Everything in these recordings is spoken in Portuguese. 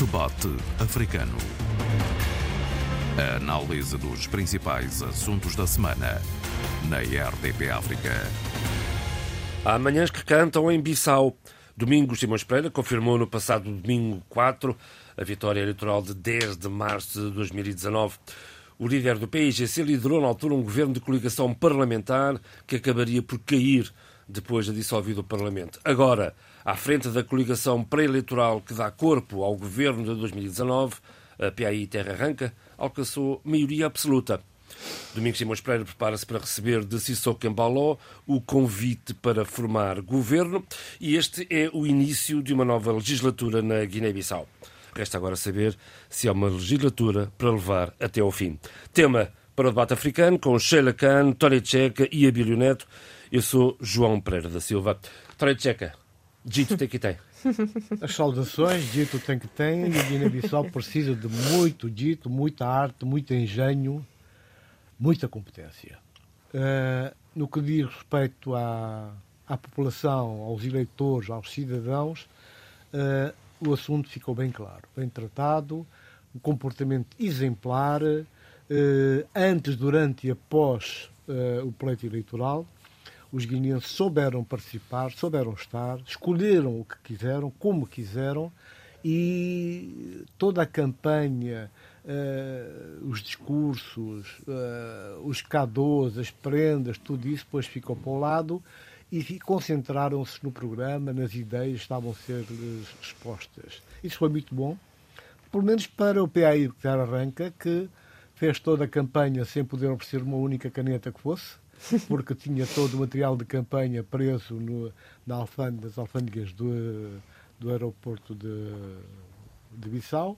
Debate Africano. A análise dos principais assuntos da semana na RDP África. Há manhãs que cantam em Bissau. Domingos Simões Pereira confirmou no passado domingo 4 a vitória eleitoral de 10 de março de 2019. O líder do PIGC liderou na altura um governo de coligação parlamentar que acabaria por cair depois de dissolvido o Parlamento. Agora, à frente da coligação pré-eleitoral que dá corpo ao governo de 2019, a PAI Terra Arranca alcançou maioria absoluta. Domingos Simões Pereira prepara-se para receber de Sissoko Embaló o convite para formar governo e este é o início de uma nova legislatura na Guiné-Bissau. Resta agora saber se há uma legislatura para levar até ao fim. Tema para o debate africano com Sheila Khan, Tony Checa e Abílio Neto. Eu sou João Pereira da Silva. Tony Checa, dito tem que tem. As saudações, dito tem que tem, e Guiné-Bissau precisa de muito dito, muita arte, muito engenho, muita competência. Uh, no que diz respeito à, à população, aos eleitores, aos cidadãos, uh, o assunto ficou bem claro, bem tratado, um comportamento exemplar, uh, antes, durante e após o pleito eleitoral. Os guineenses souberam participar, souberam estar, escolheram o que quiseram, como quiseram, e toda a campanha, uh, os discursos, uh, os cadeaux, as prendas, tudo isso depois ficou para o lado e concentraram-se no programa, nas ideias que estavam a ser expostas. Isso foi muito bom, pelo menos para o PAI que arranca, que fez toda a campanha sem poder oferecer uma única caneta que fosse, porque tinha todo o material de campanha preso no, na alfândega, nas alfândegas do, do aeroporto de, de Bissau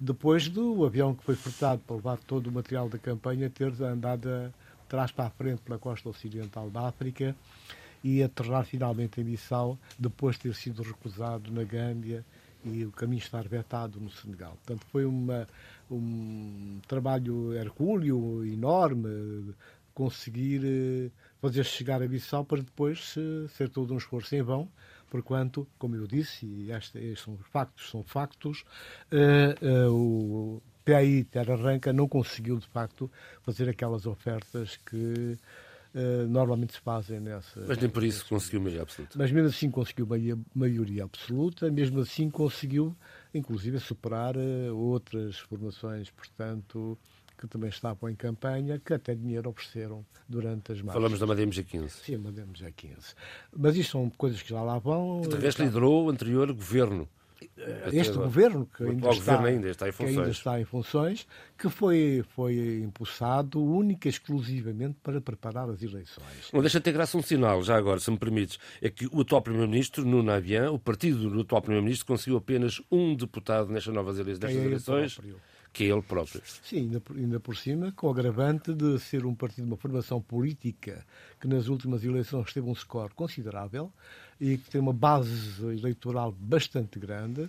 depois do avião que foi furtado para levar todo o material da campanha ter andado de trás para a frente pela costa ocidental da África e aterrar finalmente em Bissau, depois de ter sido recusado na Gâmbia e o caminho estar vetado no Senegal. Portanto, foi uma, um trabalho hercúleo, enorme, conseguir eh, fazer chegar a Bissau para depois ser todo um esforço em vão, porquanto, como eu disse, e estes são factos, são factos, uh, o PAI Terra Arranca não conseguiu, de facto, fazer aquelas ofertas que uh, normalmente se fazem nessa. Mas nem por isso conseguiu maioria absoluta. Mas mesmo assim conseguiu maioria absoluta, mesmo assim conseguiu, inclusive, superar outras formações, portanto que também estavam em campanha, que até dinheiro ofereceram durante as marchas. Falamos da Madem G15. Sim, Madem G15. Mas isto são coisas que já lá vão. De resto, liderou o anterior governo. Este governo, que ainda, está, governo ainda, está em funções. que ainda está em funções, que foi, foi impulsado única e exclusivamente para preparar as eleições. Não deixa de ter graça um sinal, já agora, se me permites, é que o atual Primeiro-Ministro, Nuno Avian, o partido do atual Primeiro-Ministro, conseguiu apenas um deputado nestas novas eleições. Nestas é eleições que é ele próprio. Sim, ainda por, ainda por cima, com o agravante de ser um partido uma formação política que nas últimas eleições teve um score considerável e que tem uma base eleitoral bastante grande.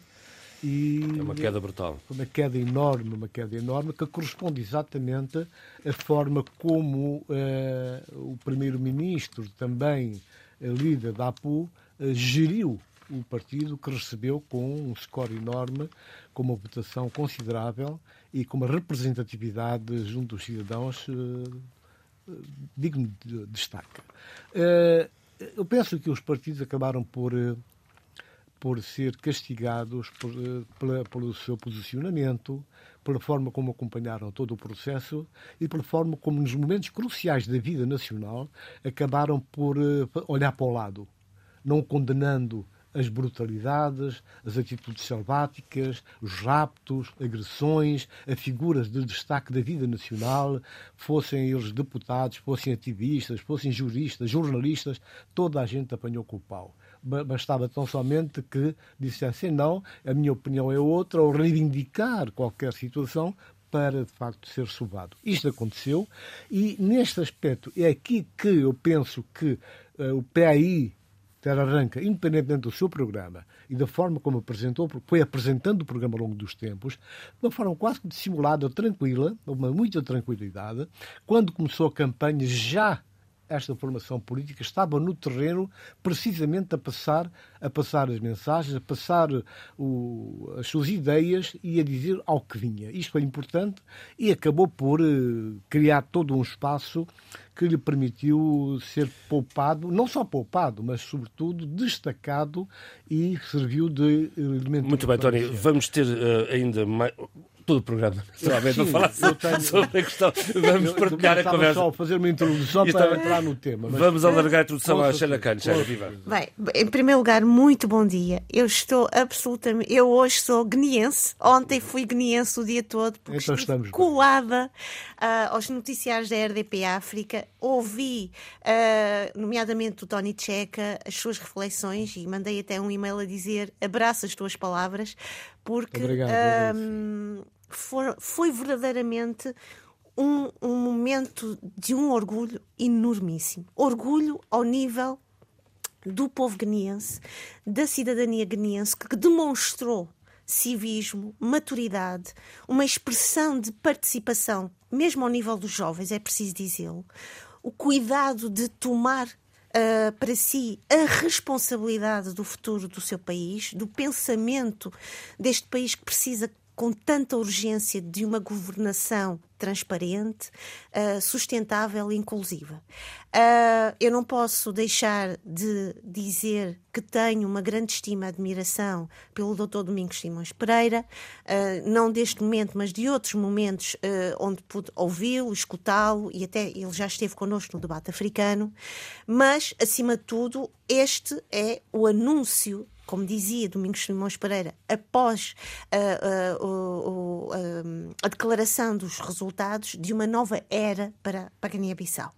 E é uma queda brutal. Uma queda enorme, uma queda enorme, que corresponde exatamente à forma como uh, o primeiro-ministro, também líder da APU, uh, geriu o partido que recebeu com um score enorme, com uma votação considerável e com uma representatividade junto dos cidadãos eh, digno de destaque. Eh, eu penso que os partidos acabaram por, eh, por ser castigados por, pela, pelo seu posicionamento, pela forma como acompanharam todo o processo e pela forma como, nos momentos cruciais da vida nacional, acabaram por olhar para o lado, não condenando as brutalidades, as atitudes selváticas, os raptos, agressões, a figuras de destaque da vida nacional, fossem eles deputados, fossem ativistas, fossem juristas, jornalistas, toda a gente apanhou com o pau. Bastava tão somente que dissessem não, a minha opinião é outra, ou reivindicar qualquer situação para, de facto, ser subado. Isto aconteceu e, neste aspecto, é aqui que eu penso que uh, o PAI Terra Arranca, independentemente do seu programa e da forma como apresentou, foi apresentando o programa ao longo dos tempos, de uma forma quase dissimulada, tranquila, uma muita tranquilidade, quando começou a campanha já esta formação política estava no terreno precisamente a passar, a passar as mensagens, a passar o, as suas ideias e a dizer ao que vinha. Isto é importante e acabou por uh, criar todo um espaço que lhe permitiu ser poupado, não só poupado, mas sobretudo destacado e serviu de elemento. Muito bem, Tony, vamos ter uh, ainda mais todo o programa, naturalmente, Sim, falar tenho... sobre a questão. Vamos eu, partilhar eu a conversa. só fazer uma introdução para estava... entrar no tema. Mas... Vamos alargar a introdução à Sheila Khan. viva. Bem, em primeiro lugar, muito bom dia. Eu estou absolutamente. Eu hoje sou guineense. Ontem fui guineense o dia todo, porque então estou colada uh, aos noticiários da RDP África. Ouvi, uh, nomeadamente do Tony Checa, as suas reflexões e mandei até um e-mail a dizer abraço as tuas palavras, porque. Obrigado, for, foi verdadeiramente um, um momento de um orgulho enormíssimo. Orgulho ao nível do povo guineense, da cidadania guineense, que demonstrou civismo, maturidade, uma expressão de participação, mesmo ao nível dos jovens, é preciso dizê-lo, o cuidado de tomar uh, para si a responsabilidade do futuro do seu país, do pensamento deste país que precisa com tanta urgência de uma governação transparente, uh, sustentável e inclusiva. Uh, eu não posso deixar de dizer que tenho uma grande estima e admiração pelo Dr. Domingos Simões Pereira, uh, não deste momento, mas de outros momentos onde pude ouvi-lo, escutá-lo e até ele já esteve connosco no debate africano. Mas, acima de tudo, este é o anúncio como dizia Domingos Simões Pereira, após uh, uh, uh, a declaração dos resultados de uma nova era para, para Guiné-Bissau.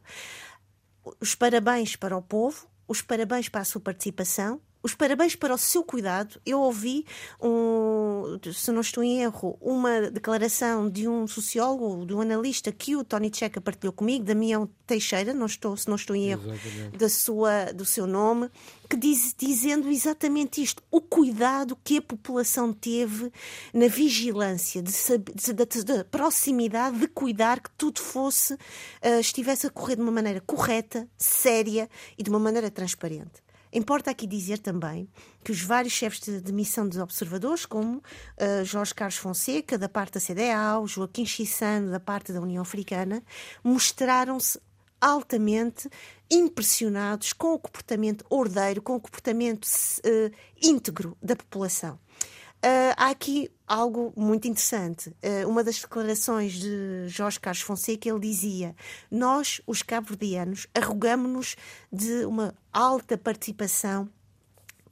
Os parabéns para o povo, os parabéns para a sua participação, os parabéns para o seu cuidado. Eu ouvi, um, se não estou em erro, uma declaração de um sociólogo, de um analista que o Tony Checa partilhou comigo, Damião Teixeira, não estou, se não estou em erro da sua, do seu nome, que diz, dizendo exatamente isto: o cuidado que a população teve na vigilância, de proximidade, de cuidar que tudo fosse, uh, estivesse a correr de uma maneira correta, séria e de uma maneira transparente. Importa aqui dizer também que os vários chefes de, de missão dos observadores, como uh, Jorge Carlos Fonseca, da parte da CDAO, Joaquim Chissano, da parte da União Africana, mostraram-se altamente impressionados com o comportamento ordeiro, com o comportamento uh, íntegro da população. Uh, há aqui algo muito interessante. Uh, uma das declarações de Jorge Carlos Fonseca, ele dizia: Nós, os cabo-verdianos, arrogamos-nos de uma alta participação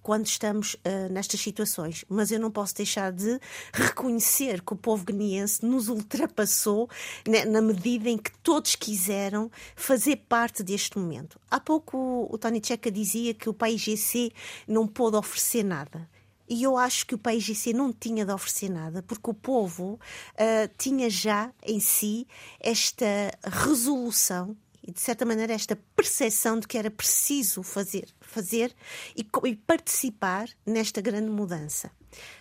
quando estamos uh, nestas situações. Mas eu não posso deixar de reconhecer que o povo guineense nos ultrapassou né, na medida em que todos quiseram fazer parte deste momento. Há pouco o, o Tony Checa dizia que o país GC não pôde oferecer nada. E eu acho que o PIGC não tinha de oferecer nada, porque o povo uh, tinha já em si esta resolução e, de certa maneira, esta percepção de que era preciso fazer, fazer e, e participar nesta grande mudança.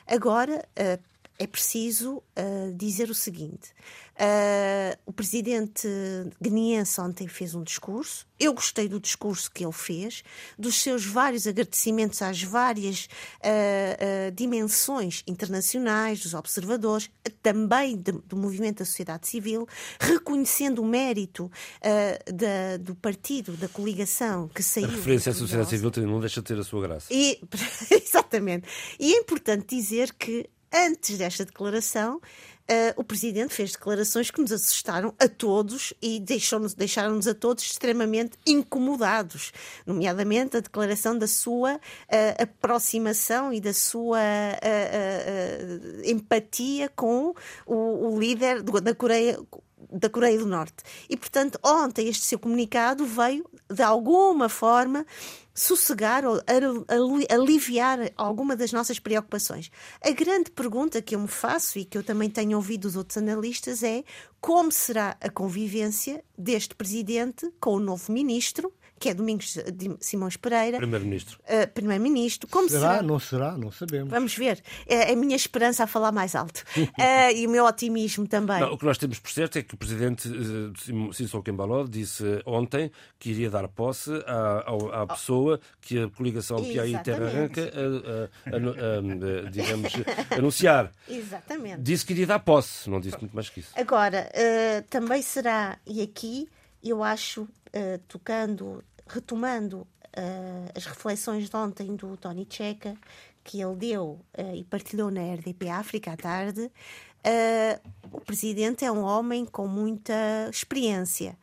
Agora, uh, é preciso uh, dizer o seguinte: Uh, o presidente guineense ontem fez um discurso. Eu gostei do discurso que ele fez, dos seus vários agradecimentos às várias uh, dimensões internacionais, dos observadores, também de, do movimento da sociedade civil, reconhecendo o mérito da, do partido, da coligação que saiu. A referência à sociedade civil não deixa de ter a sua graça. E, exatamente. E é importante dizer que antes desta declaração, Uh, o Presidente fez declarações que nos assustaram a todos e deixaram-nos a todos extremamente incomodados, nomeadamente a declaração da sua uh, aproximação e da sua uh, empatia com o, o líder do, da Coreia da Coreia do Norte. E, portanto, ontem este seu comunicado veio, de alguma forma, sossegar ou aliviar alguma das nossas preocupações. A grande pergunta que eu me faço e que eu também tenho ouvido dos outros analistas é como será a convivência deste presidente com o novo ministro, que é Domingos de Simões Pereira. Primeiro-Ministro. Uh, Primeiro-Ministro. Como será? será? Não será? Não sabemos. Vamos ver. É a minha esperança a falar mais alto. uh, e o meu otimismo também. Não, o que nós temos por certo é que o Presidente uh, Sissoko Embaló disse ontem que iria dar posse à, à, à pessoa que a coligação Piauí Terra Arranca, digamos, anunciar. Exatamente. Disse que iria dar posse, não disse muito mais que isso. Agora, uh, também será, e aqui eu acho, uh, tocando, retomando uh, as reflexões de ontem do Tony Checa, que ele deu e partilhou na RDP África à tarde, o presidente é um homem com muita experiência.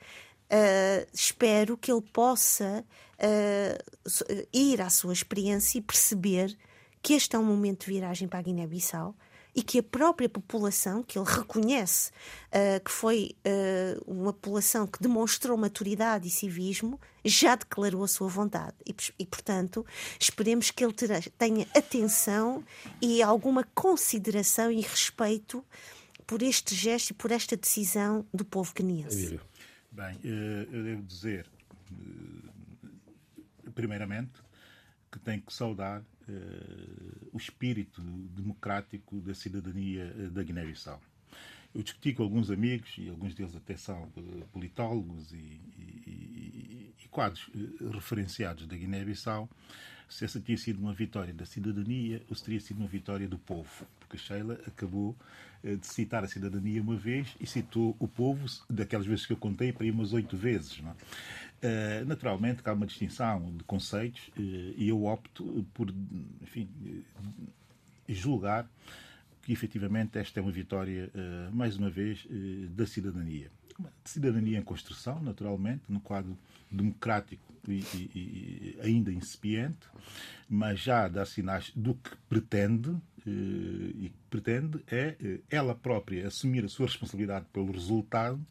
espero que ele possa ir à sua experiência e perceber que este é um momento de viragem para a Guiné-Bissau e que a própria população, que ele reconhece uh, que foi uh, uma população que demonstrou maturidade e civismo, já declarou a sua vontade. E, e portanto, esperemos que ele terá, tenha atenção e alguma consideração e respeito por este gesto e por esta decisão do povo guineense. Bem, eh, eu devo dizer, primeiramente, que tenho que saudar o espírito democrático da cidadania eh, da Guiné-Bissau. Eu discuti com alguns amigos, e alguns deles até são uh, politólogos e, e, e, quadros referenciados da Guiné-Bissau, se essa tinha sido uma vitória da cidadania ou se teria sido uma vitória do povo. Porque Sheila acabou de citar a cidadania uma vez e citou o povo, daquelas vezes que eu contei, para ir umas oito vezes. Não é? Uh, naturalmente que há uma distinção de conceitos uh, e eu opto por, enfim, uh, julgar que efetivamente esta é uma vitória, mais uma vez, da cidadania. Uma cidadania em construção, naturalmente, no quadro democrático e, e, e ainda incipiente, mas já dá sinais do que pretende, e pretende é ela própria assumir a sua responsabilidade pelo resultado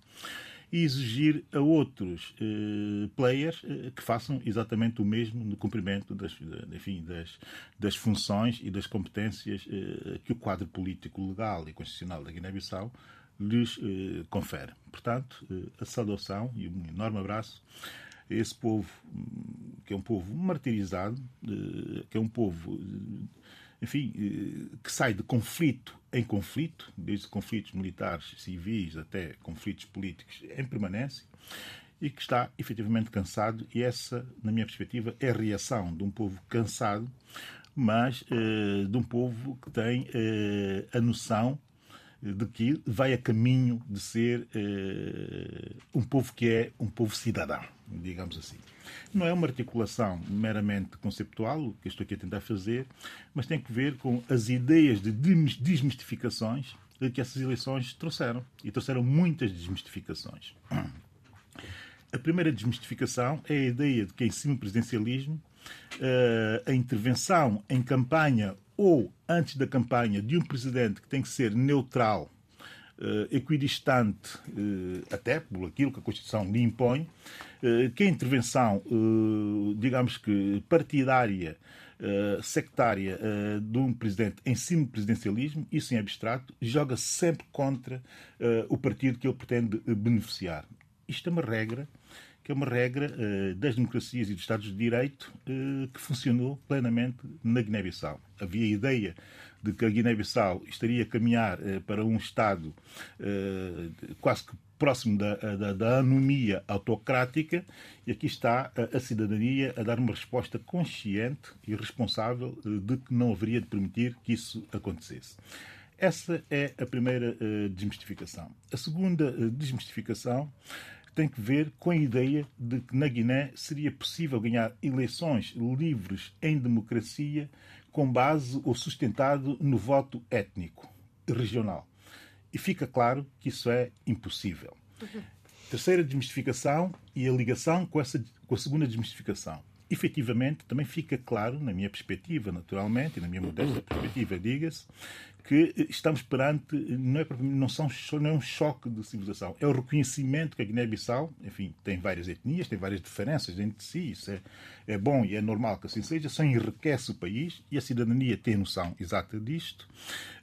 e exigir a outros eh, players eh, que façam exatamente o mesmo no cumprimento das, enfim, das, das funções e das competências eh, que o quadro político, legal e constitucional da Guiné-Bissau lhes confere. Portanto, a saudação e um enorme abraço a esse povo, hum, que é um povo martirizado, que é um povo enfim, eh, que sai de conflito em conflito, desde conflitos militares, civis até conflitos políticos em permanência, e que está efetivamente cansado, e essa, na minha perspectiva, é a reação de um povo cansado, mas eh, de um povo que tem eh, a noção de que vai a caminho de ser um povo que é um povo cidadão, digamos assim. Não é uma articulação meramente conceptual, o que estou aqui a tentar fazer, mas tem que ver com as ideias de desmistificações que essas eleições trouxeram. E trouxeram muitas desmistificações. A primeira desmistificação é a ideia de que, em semipresidencialismo, eh, a intervenção em campanha ou antes da campanha de um presidente que tem que ser neutral, equidistante, eh, até por aquilo que a Constituição lhe impõe, eh, que a intervenção, eh, digamos que partidária, eh, sectária de um presidente em cima presidencialismo, isso em abstrato, joga sempre contra o partido que ele pretende beneficiar. Isto é uma regra que é uma regra das democracias e dos Estados de Direito que funcionou plenamente na Guiné-Bissau. Havia a ideia de que a Guiné-Bissau estaria a caminhar para um Estado quase que próximo da, da, da, anomia autocrática, e aqui está a, a, cidadania a dar uma resposta consciente e responsável eh, de que não haveria de permitir que isso acontecesse. Essa é a primeira desmistificação. A segunda desmistificação tem que ver com a ideia de que na Guiné seria possível ganhar eleições livres em democracia com base ou sustentado no voto étnico regional. E fica claro que isso é impossível. Uhum. Terceira desmistificação e a ligação com, essa, com a segunda desmistificação. efetivamente, também fica claro, na minha perspectiva, naturalmente, e na minha modesta perspectiva, diga-se, que estamos perante, não, é, não, são, não é um choque de civilização, é o reconhecimento que a Guiné-Bissau, enfim, tem várias etnias, tem várias diferenças entre si, isso é, é bom e é normal que assim seja, só enriquece o país e a cidadania tem noção exata disto,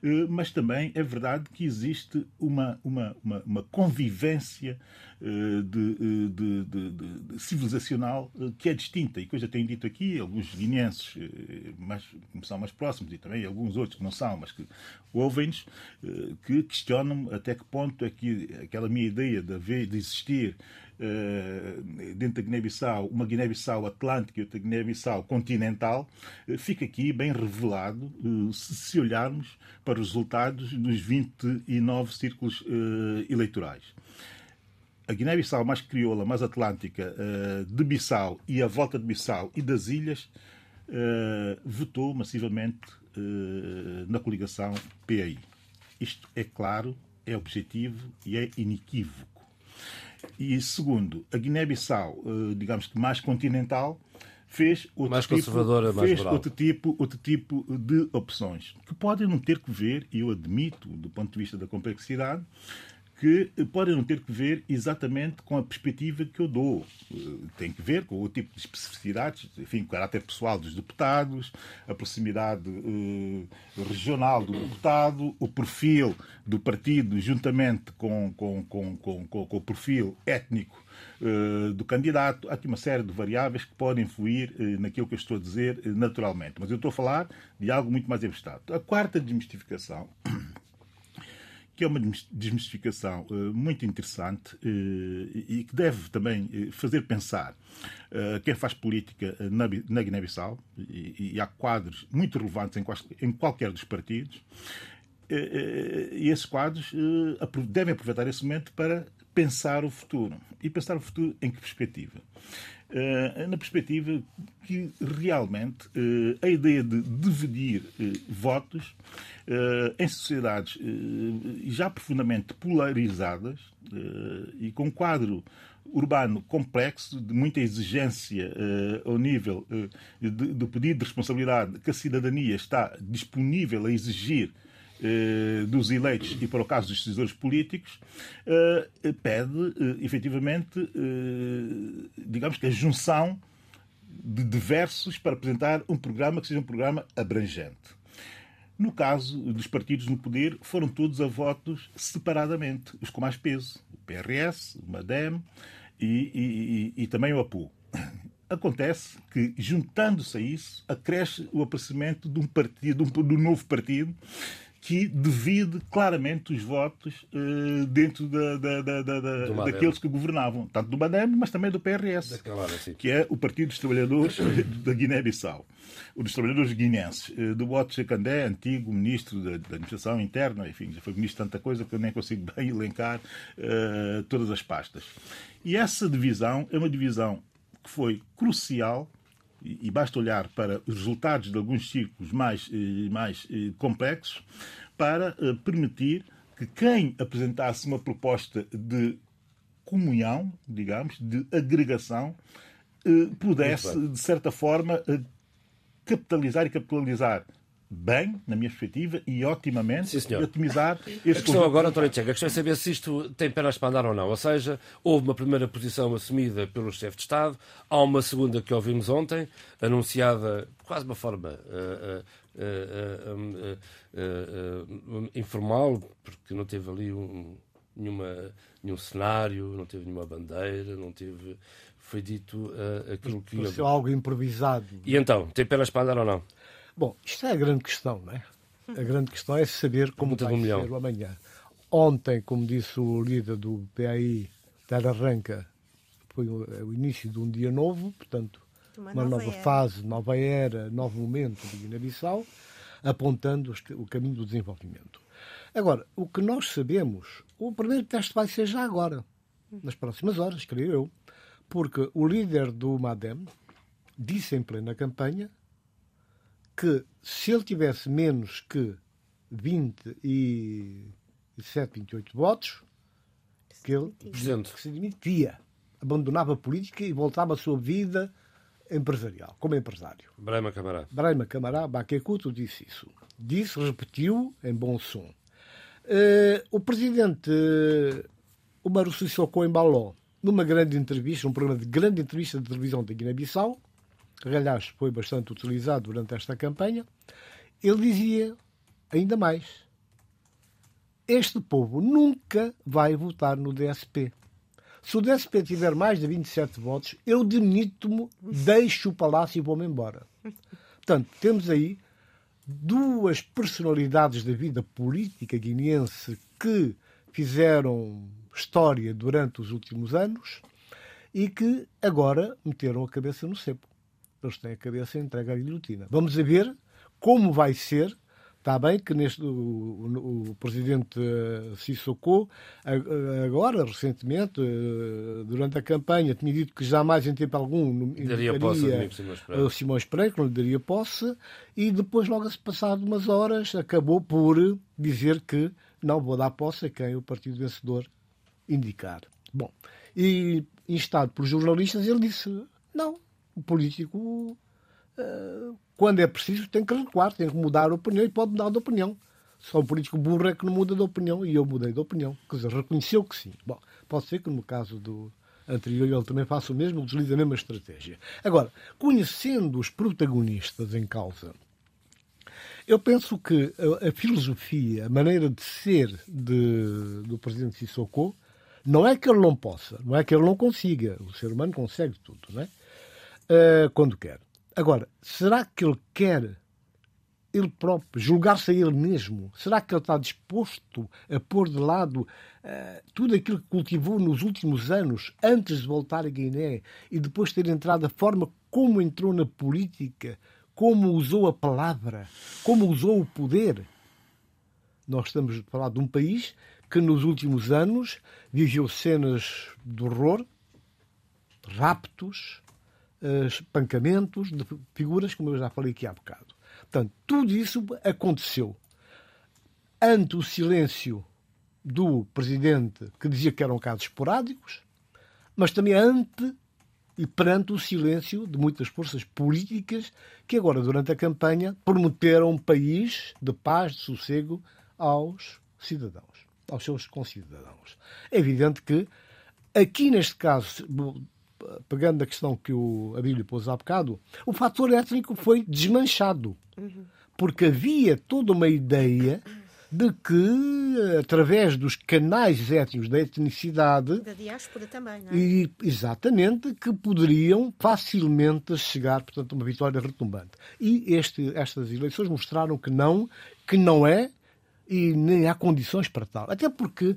eh, mas também é verdade que existe uma, uma, uma, uma convivência eh, de, eh, de, de, de, civilizacional que é distinta. E que eu já tenho dito aqui, alguns guineenses mais, são mais próximos e também alguns outros que não são, mas que ouvem-nos, que questionam até que ponto é que aquela minha ideia de, haver, de existir Uh, dentro da Guiné-Bissau, uma Guiné-Bissau atlântica e outra Guiné-Bissau continental, uh, fica aqui bem revelado se, olharmos para os resultados dos 29 círculos eleitorais. A Guiné-Bissau mais crioula, mais atlântica de Bissau e a volta de Bissau e das ilhas votou massivamente na coligação PAI. Isto é claro, é objetivo e é inequívoco. E segundo, a Guiné-Bissau, eh, digamos que mais continental, fez outro mais tipo, fez mais outro tipo, outro tipo de opções que podem não ter que ver, e eu admito, do ponto de vista da complexidade, que podem não ter que ver exatamente com a perspectiva que eu dou. Eh, tem que ver com o tipo de especificidades, enfim, o caráter pessoal dos deputados, a proximidade eh, regional do deputado, o perfil do partido juntamente com, com, com, com, com o perfil étnico eh, do candidato. Há aqui uma série de variáveis que podem influir eh, naquilo que eu estou a dizer eh, naturalmente. Mas eu estou a falar de algo muito mais abstrato. A quarta desmistificação que é uma desmistificação uh, muito interessante uh, e que deve também uh, fazer pensar quem faz política na, na Guiné-Bissau, e, e, há quadros muito relevantes em, em qualquer dos partidos, e esses quadros devem aproveitar esse momento para pensar o futuro. E pensar o futuro em que perspectiva? Uh, na perspectiva que realmente uh, a ideia de dividir uh, votos em sociedades já profundamente polarizadas e com um quadro urbano complexo, de muita exigência ao nível do pedido de responsabilidade que a cidadania está disponível a exigir eh, dos eleitos e para o caso dos decisores políticos, eh, pede eh, efetivamente, digamos que a junção de diversos para apresentar um programa que seja um programa abrangente. No caso dos partidos no poder, foram todos a votos separadamente, os com mais peso, o PRS, o MADEM e, e, e também o APU. Acontece que, juntando-se a isso, acresce o aparecimento de um partido, de um, novo partido, que divide claramente os votos uh, dentro da, da, da, daqueles que governavam, tanto do Badem, mas também do PRS, que é o Partido dos Trabalhadores da Guiné-Bissau, o dos Trabalhadores Guinenses, uh, do Bote Chacandé, antigo ministro da, da, Administração Interna, enfim, já foi ministro de tanta coisa que eu nem consigo bem elencar uh, todas as pastas. E essa divisão é uma divisão que foi crucial e basta olhar para os resultados de alguns círculos mais, eh, mais eh, complexos para eh, permitir que quem apresentasse uma proposta de comunhão, digamos, de agregação, pudesse, de certa forma, capitalizar e capitalizar bem, na minha perspectiva, e otimamente Sim, e otimizar este A questão agora, António Tcheca, a questão é saber se isto tem pernas para andar ou não. Ou seja, houve uma primeira posição assumida pelo chefe de Estado, há uma segunda que ouvimos ontem, anunciada quase de uma forma uh, uh, uh, informal, porque não teve ali um, nenhuma, nenhum cenário, não teve nenhuma bandeira, não teve. Foi dito aquilo que. Pareceu algo improvisado. E então, tem pernas para andar ou não? Bom, isto é a grande questão, não é? A grande questão é saber como vai ser o amanhã. Ontem, como disse o líder do PAI, Terra Arranca, foi o início de um dia novo, portanto, uma, uma nova, nova fase, nova era, novo momento de Guiné-Bissau, apontando o caminho do desenvolvimento. Agora, o que nós sabemos, o primeiro teste vai ser já agora, nas próximas horas, creio eu, porque o líder do MADEM disse em plena campanha que se ele tivesse menos que 27, 28 votos, que ele que se demitia, abandonava a política e voltava à sua vida empresarial, como empresário. Brahma Camará. Brahma Camará, Baquecuto disse isso. Disse, repetiu em bom som. Uh, o presidente uh, o Maru Sissoko embalou numa grande entrevista, num programa de grande entrevista de televisão da Guiné-Bissau, que aliás foi bastante utilizado durante esta campanha, ele dizia ainda mais: Este povo nunca vai votar no DSP. Se o DSP tiver mais de 27 votos, eu demito-me, deixo o palácio e vou-me embora. Portanto, temos aí duas personalidades da vida política guineense que fizeram história durante os últimos anos e que agora meteram a cabeça no cepo. Eles têm a cabeça entregue à guilhotina. Vamos ver como vai ser Está bem que neste, o, o presidente eh, Sissoko, agora, recentemente, eh, durante a campanha, tinha dito que jamais em tempo algum daria posse o Simões Pereira, que não lhe daria posse, e depois, logo se passado umas horas, acabou por dizer que não vou dar posse a quem o partido vencedor indicar. Bom, e instado por jornalistas, ele disse: não, o político uh, quando é preciso, tem que recuar, tem que mudar a opinião e pode mudar de opinião. Só o político burro é que não muda de opinião e eu mudei de opinião. Quer dizer, reconheceu que sim. Bom, pode ser que no caso do anterior ele também faça o mesmo, utilize a mesma estratégia. Agora, conhecendo os protagonistas em causa, eu penso que a, a filosofia, a maneira de ser de, do presidente Sissoko, não é que ele não possa, não é que ele não consiga. O ser humano consegue tudo, não é? Uh, quando quer. Agora, será que ele quer ele próprio, julgar-se a ele mesmo? Será que ele está disposto a pôr de lado uh, tudo aquilo que cultivou nos últimos anos, antes de voltar a Guiné e depois ter entrado a forma como entrou na política, como usou a palavra, como usou o poder? Nós estamos a falar de um país que nos últimos anos viveu cenas de horror, raptos, espancamentos de figuras, como eu já falei aqui há bocado. Portanto, tudo isso aconteceu ante o silêncio do presidente, que dizia que eram casos esporádicos, mas também ante e perante o silêncio de muitas forças políticas que agora, durante a campanha, prometeram um país de paz, de sossego aos cidadãos, aos seus concidadãos. É evidente que aqui neste caso pegando a questão que o Abílio pôs há bocado, o fator étnico foi desmanchado. Porque havia toda uma ideia de que, através dos canais étnicos da etnicidade. Da diáspora também, não é? E, exatamente, que poderiam facilmente chegar, portanto, a uma vitória retumbante. E este, estas eleições mostraram que não, que não é e nem há condições para tal. Até porque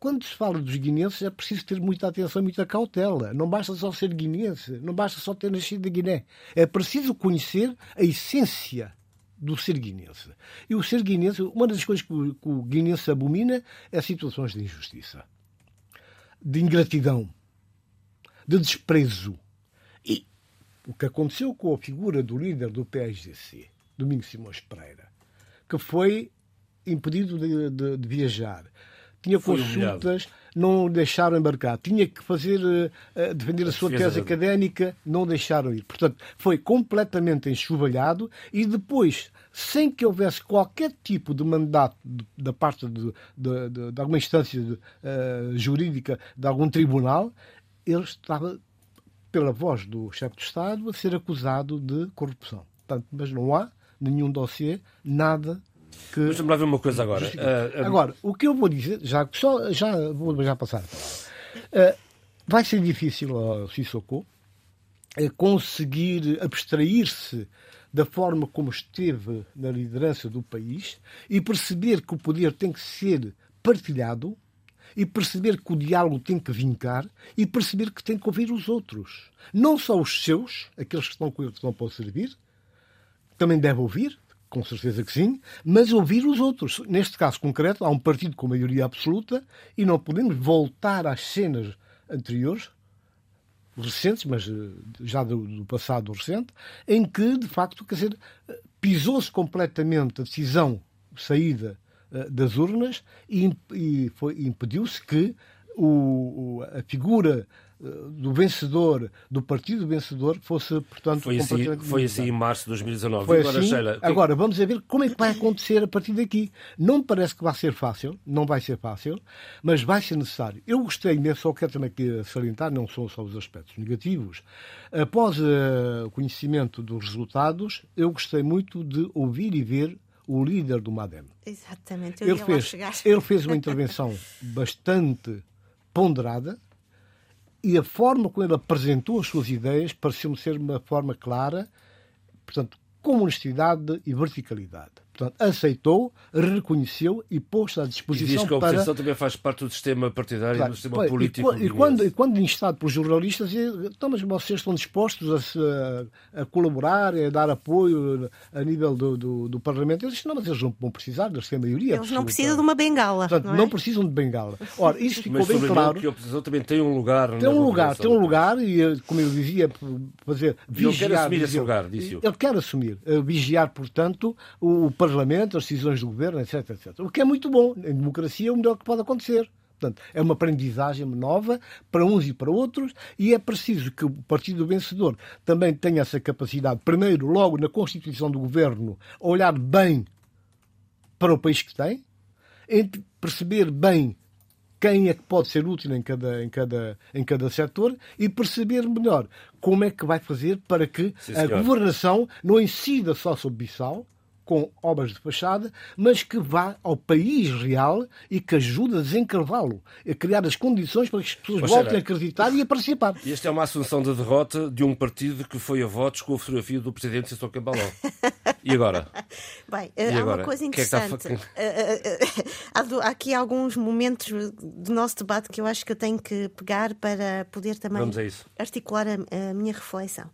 quando se fala dos guineenses, é preciso ter muita atenção muita cautela. Não basta só ser guineense, não basta só ter nascido na Guiné. É preciso conhecer a essência do ser guineense. E o ser guineense, uma das coisas que o, que o guineense abomina é situações de injustiça, de ingratidão, de desprezo. E o que aconteceu com a figura do líder do PSGC, Domingos Simões Pereira, que foi impedido de, de, de viajar, tinha consultas, não deixaram embarcar. Tinha que fazer, uh, defender a, a sua tese académica, não deixaram ir. Portanto, foi completamente enxovalhado e depois, sem que houvesse qualquer tipo de mandato de, da parte de, de, de, alguma instância uh, jurídica, de algum tribunal, ele estava, pela voz do chefe de Estado, a ser acusado de corrupção. Portanto, mas não há nenhum dossiê, nada que. Deixa-me lá ver uma coisa agora. Uh, uh... Agora, o que eu vou dizer, já, só, já vou já passar. Uh, vai ser difícil ao Sissoko conseguir abstrair-se da forma como esteve na liderança do país e perceber que o poder tem que ser partilhado e perceber que o diálogo tem que vincar e perceber que tem que ouvir os outros. Não só os seus, aqueles que estão com ele que estão para o servir, também deve ouvir, com certeza que sim, mas ouvir os outros. Neste caso concreto, há um partido com maioria absoluta e não podemos voltar às cenas anteriores, recentes, mas eh, já do, do passado recente, em que, de facto, quer dizer, pisou-se completamente a decisão de saída uh, das urnas e, e impediu-se que o, a figura do vencedor, do partido vencedor, fosse, portanto, foi assim, foi assim em março de 2019. Foi agora, assim, Sheila, agora, vamos ver como é que vai acontecer a partir daqui. Não me parece que vai ser fácil, não vai ser fácil, mas vai ser necessário. Eu gostei mesmo, só quero também aqui salientar, não são só os aspectos negativos. Após uh, o conhecimento dos resultados, eu gostei muito de ouvir e ver o líder do MADEM. Exatamente, ele fez, ele fez uma intervenção bastante ponderada, e a forma como ele apresentou as suas ideias pareceu-me ser uma forma clara, portanto, com honestidade e verticalidade. Portanto, aceitou, reconheceu e pôs à disposição e diz que a oposição para... também faz parte do sistema partidário claro, e do sistema político. E, e, quando, e quando instado por jornalistas, então, mas vocês estão dispostos a, a, colaborar, a dar apoio a nível do, do, do Parlamento? Eu disse, não, mas eles não vão precisar, eles têm a maioria. Eles não precisam de uma bengala. Portanto, não, é? não, precisam de bengala. Ora, isso ficou mas bem claro. que a oposição também tem um lugar. Tem um lugar, tem um lugar, e como eu dizia, fazer vigiar. Ele quer assumir esse lugar, disse eu. Ele quer assumir, eh, vigiar, portanto, o, o Parlamento, as decisões do governo, etc, etc. O que é muito bom. Em democracia é o melhor que pode acontecer. Portanto, é uma aprendizagem nova para uns e para outros e é preciso que o partido vencedor também tenha essa capacidade, primeiro, logo na constituição do governo, olhar bem para o país que tem, perceber bem quem é que pode ser útil em cada, em cada, em cada setor e perceber melhor como é que vai fazer para que Sim, a governação não incida só sobre Bissau, com obras de fachada, mas que vá ao país real e que ajude a desencravá-lo, a criar as condições para que as pessoas Mas voltem será? a acreditar e a participar. E esta é uma assunção de derrota de um partido que foi a votos com a fotografia do presidente Sissoko Cambaló. E agora? Bem, e há agora? uma coisa interessante. Que é que há aqui alguns momentos do nosso debate que eu acho que eu tenho que pegar para poder também articular a, a minha reflexão.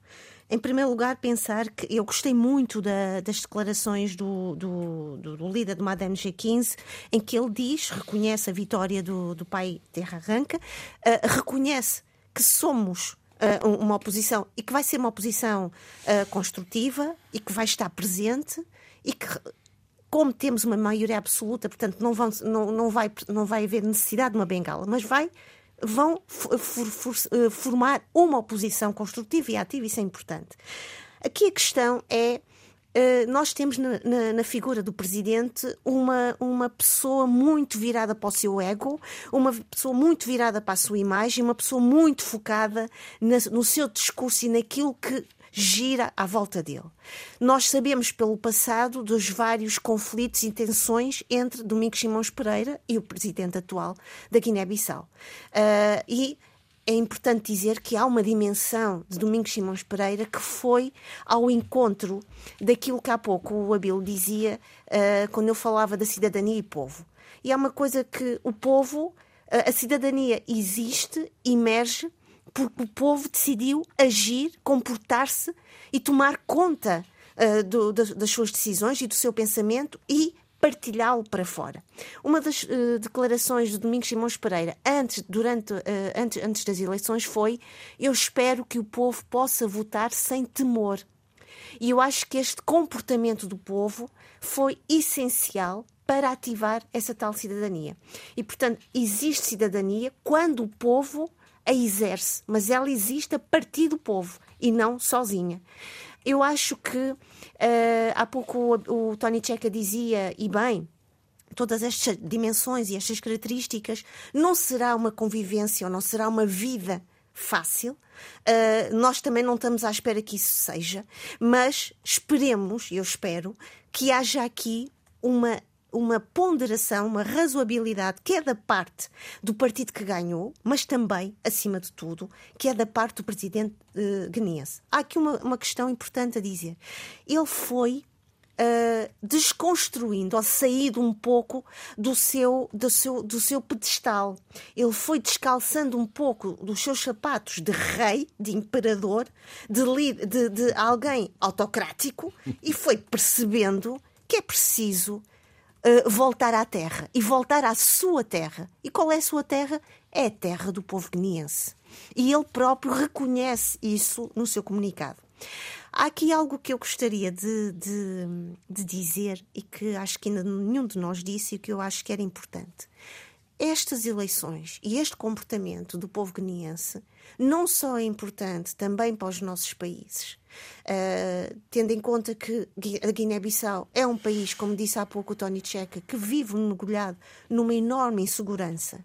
Em primeiro lugar, pensar que eu gostei muito da, das declarações do, do, do, líder do Madame G15, em que ele diz, reconhece a vitória do, do pai Terra Arranca, uh, reconhece que somos uh, uma oposição e que vai ser uma oposição uh, construtiva e que vai estar presente e que como temos uma maioria absoluta, portanto não, vão, não, não, vai, não vai haver necessidade de uma bengala, mas vai vão for, for, eh, formar uma oposição construtiva e ativa, isso é importante. Aqui a questão é. Uh, nós temos na, na, na, figura do presidente uma, uma pessoa muito virada para o seu ego, uma pessoa muito virada para a sua imagem, uma pessoa muito focada na, no seu discurso e naquilo que gira à volta dele. Nós sabemos pelo passado dos vários conflitos e tensões entre Domingos Simões Pereira e o presidente atual da Guiné-Bissau. Uh, e é importante dizer que há uma dimensão de Domingos Simões Pereira que foi ao encontro daquilo que há pouco o Abel dizia uh, quando eu falava da cidadania e povo. E há uma coisa que o povo, uh, a cidadania existe, emerge porque o povo decidiu agir, comportar-se e tomar conta uh, do, das, das, suas decisões e do seu pensamento e partilhá-lo para fora. Uma das uh, declarações de Domingos Simões Pereira antes, durante, uh, antes, antes das eleições foi: Eu espero que o povo possa votar sem temor. E eu acho que este comportamento do povo foi essencial para ativar essa tal cidadania. E, portanto, existe cidadania quando o povo a exerce, mas ela existe a partir do povo e não sozinha. Eu acho que uh, há pouco o, o Tony Checa dizia, e bem, todas estas dimensões e estas características, não será uma convivência ou não será uma vida fácil. Uh, nós também não estamos à espera que isso seja, mas esperemos, eu espero, que haja aqui uma uma ponderação, uma razoabilidade que é da parte do partido que ganhou, mas também, acima de tudo, que é da parte do presidente uh, guineense. Há aqui uma, uma questão importante a dizer. Ele foi Uh, desconstruindo ou saído um pouco do seu, do, seu, do seu pedestal. Ele foi descalçando um pouco dos seus sapatos de rei, de imperador, de, de, de alguém autocrático e foi percebendo que é preciso eh, voltar à terra e voltar à sua terra. E qual é a sua terra? É a terra do povo guineense. E ele próprio reconhece isso no seu comunicado. Há aqui algo que eu gostaria de, de, de dizer e que acho que ainda nenhum de nós disse e que eu acho que era importante. estas eleições e este comportamento do povo guineense não só é importante também para os nossos países, uh, tendo em conta que a Guiné-Bissau é um país, como disse há pouco o Tony Checa, que vive mergulhado numa enorme insegurança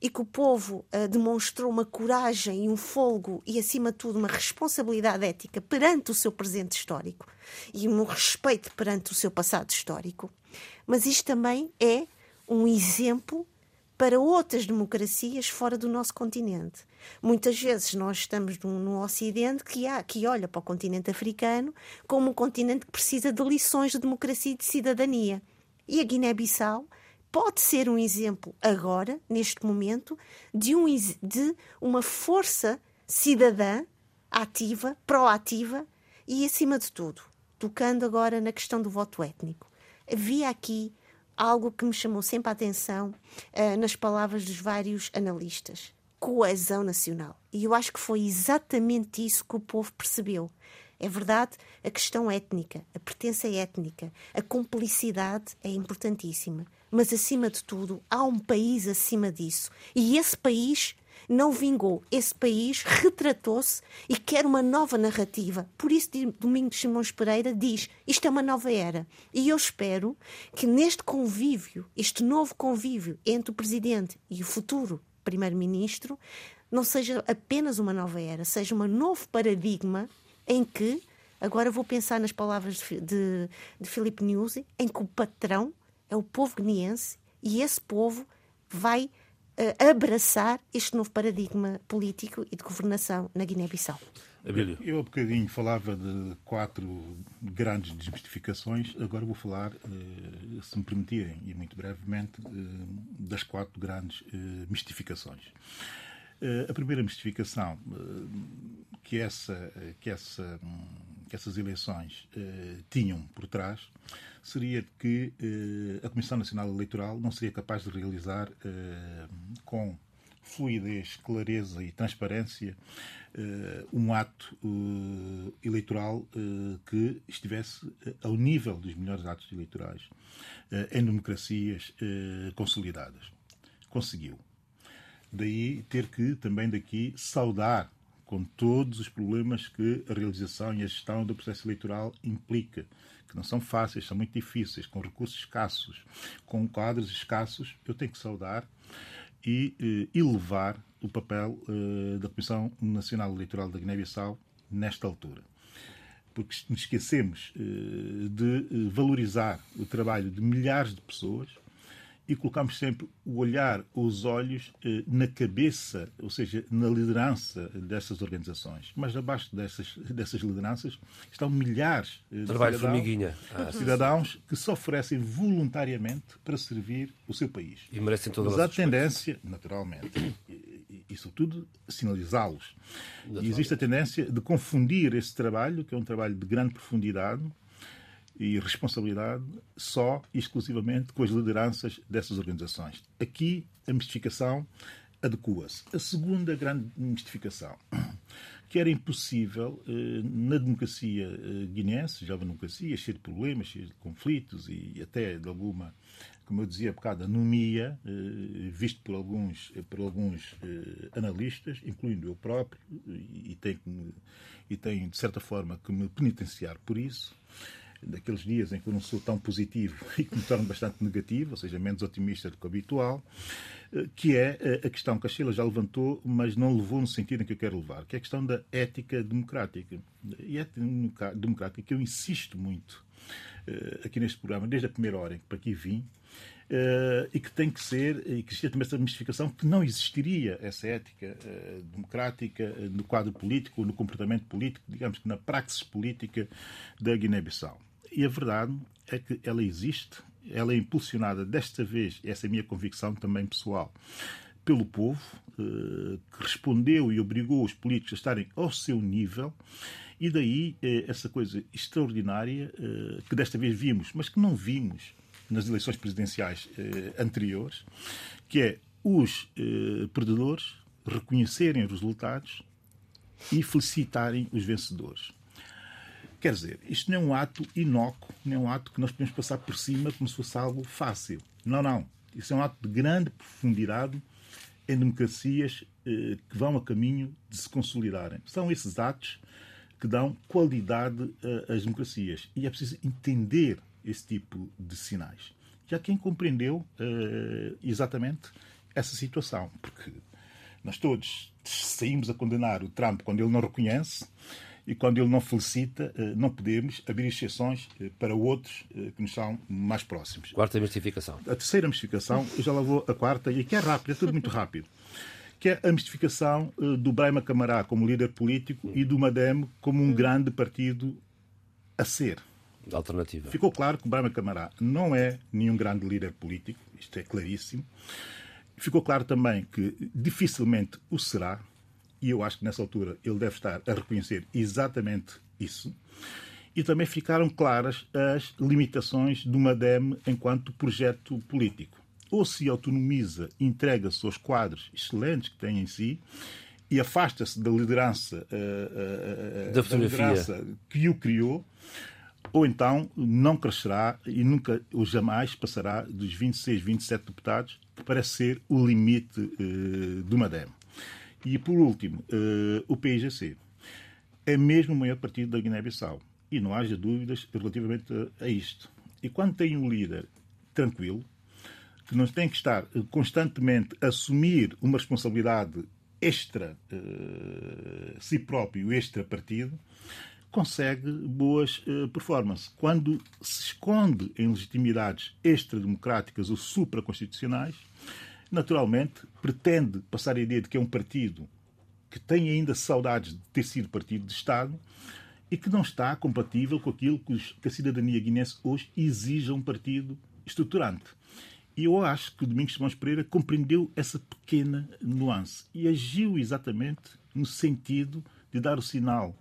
e que o povo uh, demonstrou uma coragem e um folgo e, acima de tudo, uma responsabilidade ética perante o seu presente histórico e um respeito perante o seu passado histórico. Mas isto também é um exemplo para outras democracias fora do nosso continente. Muitas vezes nós estamos no, no Ocidente que, há, que olha para o continente africano como um continente que precisa de lições de democracia e de cidadania. E a Guiné-Bissau pode ser um exemplo agora, neste momento, de, um, de uma força cidadã ativa, proativa e, acima de tudo, tocando agora na questão do voto étnico. Havia aqui algo que me chamou sempre a atenção uh, nas palavras dos vários analistas: coesão nacional. E eu acho que foi exatamente isso que o povo percebeu. É verdade, a questão étnica, a pertença étnica, a cumplicidade é importantíssima. Mas, acima de tudo, há um país acima disso. E esse país não vingou. Esse país retratou-se e quer uma nova narrativa. Por isso, Domingos Simões Pereira diz: isto é uma nova era. E eu espero que neste convívio, este novo convívio entre o Presidente e o futuro Primeiro-Ministro, não seja apenas uma nova era, seja um novo paradigma em que, agora vou pensar nas palavras de, de, de Filipe Nuzzi, em que o patrão é o povo guineense e esse povo vai abraçar este novo paradigma político e de governação na Guiné-Bissau. Eu há bocadinho falava de quatro grandes desmistificações, agora vou falar, eh, se me permitirem, e muito brevemente, eh, das quatro grandes eh, mistificações. A primeira mistificação que, essa, que, essa, que essas eleições tinham por trás seria que eh, a Comissão Nacional Eleitoral não seria capaz de realizar eh, com fluidez, clareza e transparência eh, um ato eleitoral que estivesse ao nível dos melhores atos eleitorais em democracias consolidadas. Conseguiu. Daí ter que também daqui saudar com todos os problemas que a realização e a gestão do processo eleitoral implica que não são fáceis, são muito difíceis, com recursos escassos, com quadros escassos, eu tenho que saudar e eh, elevar o papel eh, da Comissão Nacional Eleitoral da Guiné-Bissau nesta altura. Porque nos esquecemos eh, de eh, valorizar o trabalho de milhares de pessoas e colocamos sempre o olhar, os olhos eh, na cabeça, ou seja, na liderança dessas organizações. Mas abaixo dessas, dessas lideranças estão milhares eh, de cidadãos, ah, cidadãos que se oferecem voluntariamente para servir o seu país. E merecem toda Mas a tendência, naturalmente, isso tudo sinalizá-los. E existe a tendência de confundir esse trabalho, que é um trabalho de grande profundidade, e responsabilidade só e exclusivamente com as lideranças dessas organizações. Aqui a mistificação adequa-se. A segunda grande mistificação, que era impossível eh, na democracia eh, guinense, já uma democracia cheia de problemas, cheia de conflitos e até de alguma, como eu dizia há bocado, anomia, eh, visto por alguns, por alguns analistas, incluindo eu próprio, e tenho, e tenho de certa forma que me penitenciar por isso daqueles dias em que eu não sou tão positivo e que me torno bastante negativo, ou seja, menos otimista do que o habitual, eh, que é eh, a questão que a Sheila já levantou, mas não levou no sentido em que eu quero levar, que é a questão da ética democrática. E a ética democrática que eu insisto muito eh, aqui neste programa, desde a primeira hora em que para aqui vim, Uh, e que tem que ser, e que existia também essa mistificação, que não existiria essa ética uh, democrática uh, no quadro político, no comportamento político, digamos que na praxis política da Guiné-Bissau. E a verdade é que ela existe, ela é impulsionada desta vez, essa é a minha convicção também pessoal, pelo povo, eh, que respondeu e obrigou os políticos a estarem ao seu nível, e daí eh, essa coisa extraordinária eh, que desta vez vimos, mas que não vimos nas eleições presidenciais anteriores, que é os perdedores reconhecerem os resultados e felicitarem os vencedores. Quer dizer, isto não é um ato inócuo, nem é um ato que nós podemos passar por cima como se fosse algo fácil. Não, não. Isso é um ato de grande profundidade em democracias eh, que vão a caminho de se consolidarem. São esses atos que dão qualidade às democracias. E é preciso entender esse tipo de sinais. Já quem compreendeu eh, exatamente essa situação, porque nós todos saímos a condenar o Trump quando ele não reconhece e quando ele não felicita, eh, não podemos abrir exceções eh, para outros eh, que nos são mais próximos. Quarta mistificação. A terceira mistificação, eu já lá vou a quarta, e aqui é rápido, é tudo muito rápido, que é a mistificação do Braima Camará como líder político e do Madem como um grande partido a ser. Alternativa. Ficou claro que o Braima Camará não é nenhum grande líder político, isto é claríssimo. Ficou claro também que dificilmente o será, e eu acho que nessa altura ele deve estar a reconhecer exatamente isso. E também ficaram claras as limitações do MADEM enquanto projeto político. Ou se autonomiza, entrega-se aos quadros excelentes que tem em si e afasta-se da liderança, uh, uh, da, da liderança que o criou, ou então não crescerá e nunca ou jamais passará dos 26, 27 deputados, que parece ser o limite uh, do MADEM. E, por último, uh, o PIGC. É mesmo o maior partido da Guiné-Bissau. E não haja dúvidas relativamente a, isto. E quando tem um líder tranquilo, que não tem que estar constantemente a assumir uma responsabilidade extra uh, si próprio, extra partido, consegue boas performances. Quando se esconde em legitimidades extrademocráticas ou supraconstitucionais, naturalmente, pretende passar a ideia de que é um partido que tem ainda saudades de ter sido partido de Estado e que não está compatível com aquilo que a cidadania guinense hoje exige a um partido estruturante. E eu acho que o Domingos Simões Pereira compreendeu essa pequena nuance e agiu exatamente no sentido de dar o sinal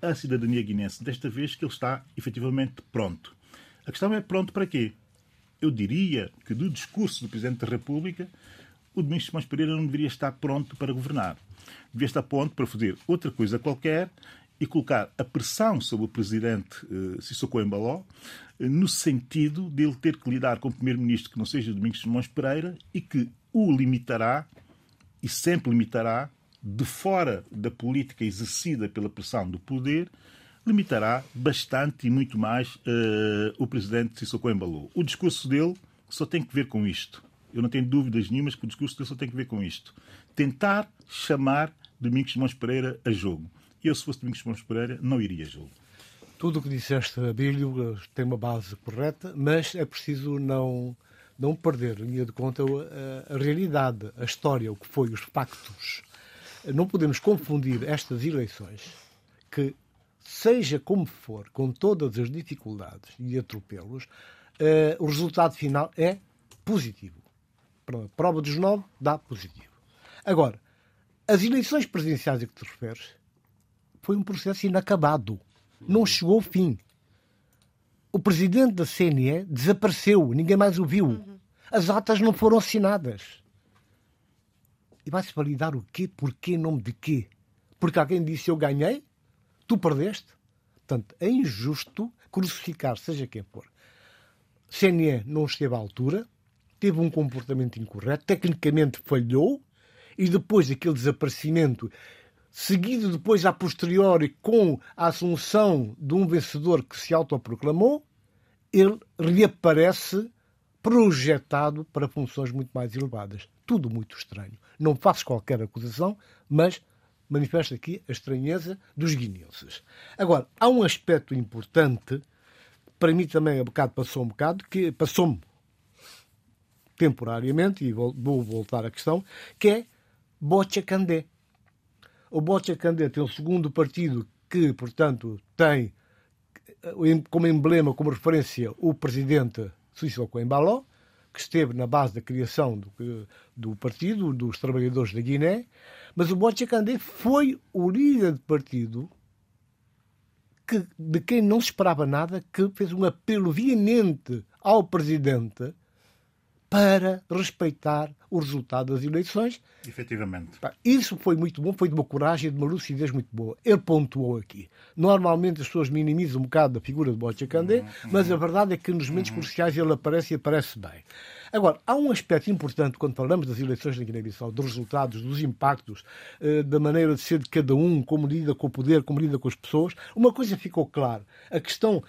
à cidadania guinense, desta vez que ele está efetivamente pronto. A questão é pronto para quê? Eu diria que do discurso do Presidente da República, o Domingos Simões Pereira não deveria estar pronto para governar. Devia estar pronto para fazer outra coisa qualquer e colocar a pressão sobre o Presidente eh, Sissoko Embaló eh, no sentido de ele ter que lidar com um Primeiro-Ministro que não seja Domingos Simões Pereira e que o limitará e sempre limitará de fora da política exercida pela pressão do poder limitará bastante e muito mais uh, o presidente Sissoko Embalo. O discurso dele só tem que ver com isto. Eu não tenho dúvidas nenhumas que o discurso dele só tem que ver com isto. Tentar chamar Domingos Simões Pereira a jogo. Eu, se fosse Domingos Simões Pereira, não iria a jogo. Tudo o que disseste, Abílio, tem uma base correta, mas é preciso não, não perder, em linha de conta, a, a realidade, a história, o que foi, os factos. Não podemos confundir estas eleições, que seja como for, com todas as dificuldades e atropelos, uh, o resultado final é positivo. A prova dos nove dá positivo. Agora, as eleições presidenciais a que te referes foi um processo inacabado. Não chegou ao fim. O presidente da CNE desapareceu, ninguém mais o viu. As atas não foram assinadas. E vai-se validar o quê? Porquê? Em nome de quê? Porque alguém disse eu ganhei? Tu perdeste. Portanto, é injusto crucificar seja quem for. CNE não esteve à altura, teve um comportamento incorreto, tecnicamente falhou, e depois daquele desaparecimento, seguido depois a posteriori com a assunção de um vencedor que se autoproclamou, ele reaparece projetado para funções muito mais elevadas. Tudo muito estranho. Não faço qualquer acusação, mas manifesta aqui a estranheza dos guineenses. Agora, há um aspecto importante, para mim também a bocado passou um bocado, que passou-me temporariamente, e vou, voltar à questão, que é Bocha Candé. O Bocha Candé tem o segundo partido que, portanto, tem como emblema, como referência, o presidente Suíço Coimbaló, que esteve na base da criação do, do partido, dos trabalhadores da Guiné, mas o Bocha Candé foi o líder de partido que, de quem não se esperava nada, que fez um apelo veemente ao presidente para respeitar o resultado das eleições. Efetivamente. Isso foi muito bom, foi de uma coragem, de uma lucidez muito boa. Ele pontuou aqui. Normalmente as pessoas minimizam um bocado a figura de Bocha Candé, uhum. mas a verdade é que nos momentos uhum. cruciais ele aparece e aparece bem. Agora, há um aspecto importante quando falamos das eleições na Guiné-Bissau, dos resultados, dos impactos, eh, da maneira de ser de cada um, como lida com o poder, como lida com as pessoas. Uma coisa ficou clara: a questão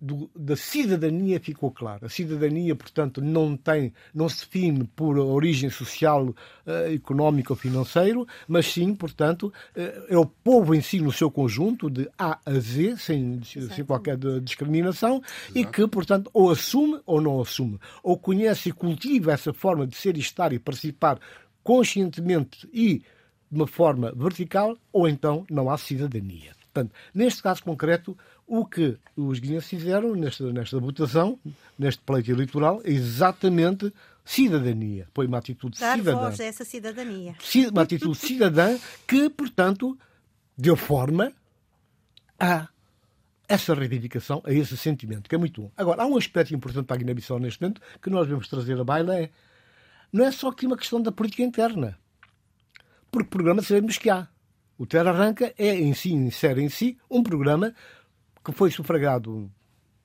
do, da cidadania ficou clara. A cidadania, portanto, não tem, não se define por origem social, uh, económica ou financeiro, mas sim, portanto, uh, é o povo em si no seu conjunto, de A a Z, sem, sem qualquer discriminação, Exato. e que, portanto, ou assume ou não assume, ou conhece e cultiva essa forma de ser, estar e participar conscientemente e de uma forma vertical, ou então não há cidadania. Portanto, neste caso concreto, o que os guineenses fizeram nesta, nesta votação, neste pleito eleitoral, é exatamente cidadania. Foi uma atitude Dar cidadã. voz a essa cidadania. Uma atitude cidadã que, portanto, deu forma a essa reivindicação, a esse sentimento, que é muito bom. Agora, há um aspecto importante para a Guiné-Bissau neste momento que nós devemos trazer à baila, é não é só aqui uma questão da política interna. Porque programa sabemos que há. O Terra Arranca é em si, insere em si, um programa que foi sufragado